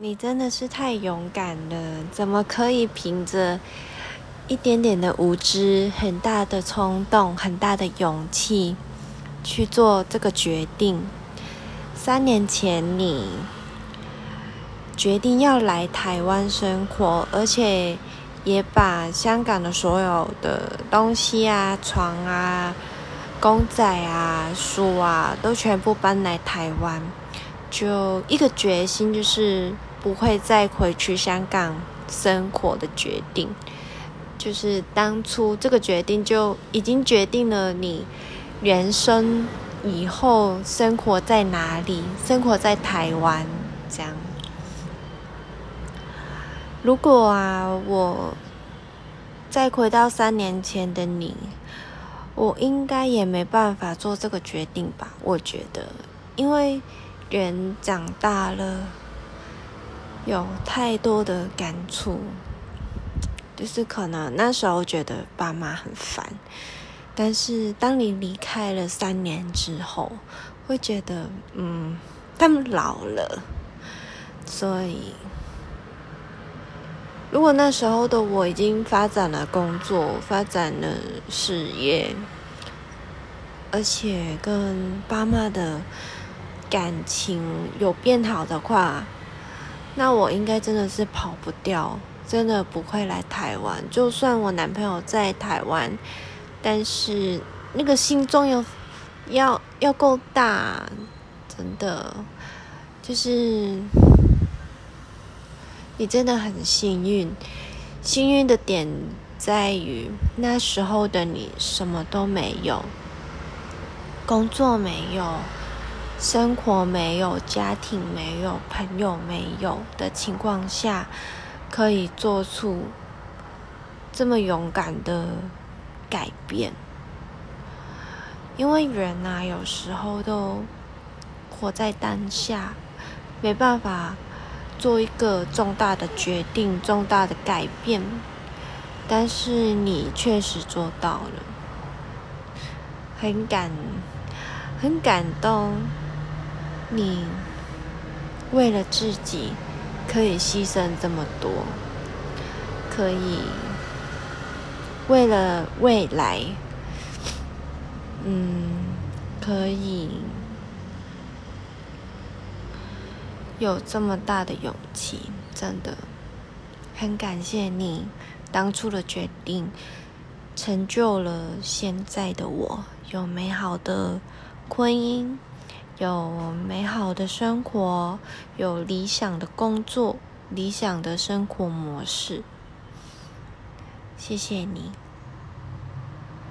你真的是太勇敢了！怎么可以凭着一点点的无知、很大的冲动、很大的勇气去做这个决定？三年前你决定要来台湾生活，而且也把香港的所有的东西啊、床啊、公仔啊、书啊，都全部搬来台湾，就一个决心，就是。不会再回去香港生活的决定，就是当初这个决定就已经决定了你人生以后生活在哪里，生活在台湾这样。如果啊，我再回到三年前的你，我应该也没办法做这个决定吧？我觉得，因为人长大了。有太多的感触，就是可能那时候觉得爸妈很烦，但是当你离开了三年之后，会觉得嗯，他们老了。所以，如果那时候的我已经发展了工作，发展了事业，而且跟爸妈的感情有变好的话。那我应该真的是跑不掉，真的不会来台湾。就算我男朋友在台湾，但是那个心中有要要够大，真的就是你真的很幸运。幸运的点在于那时候的你什么都没有，工作没有。生活没有，家庭没有，朋友没有的情况下，可以做出这么勇敢的改变。因为人呐，有时候都活在当下，没办法做一个重大的决定、重大的改变。但是你确实做到了，很感，很感动。你为了自己可以牺牲这么多，可以为了未来，嗯，可以有这么大的勇气，真的很感谢你当初的决定，成就了现在的我，有美好的婚姻。有美好的生活，有理想的工作，理想的生活模式。谢谢你。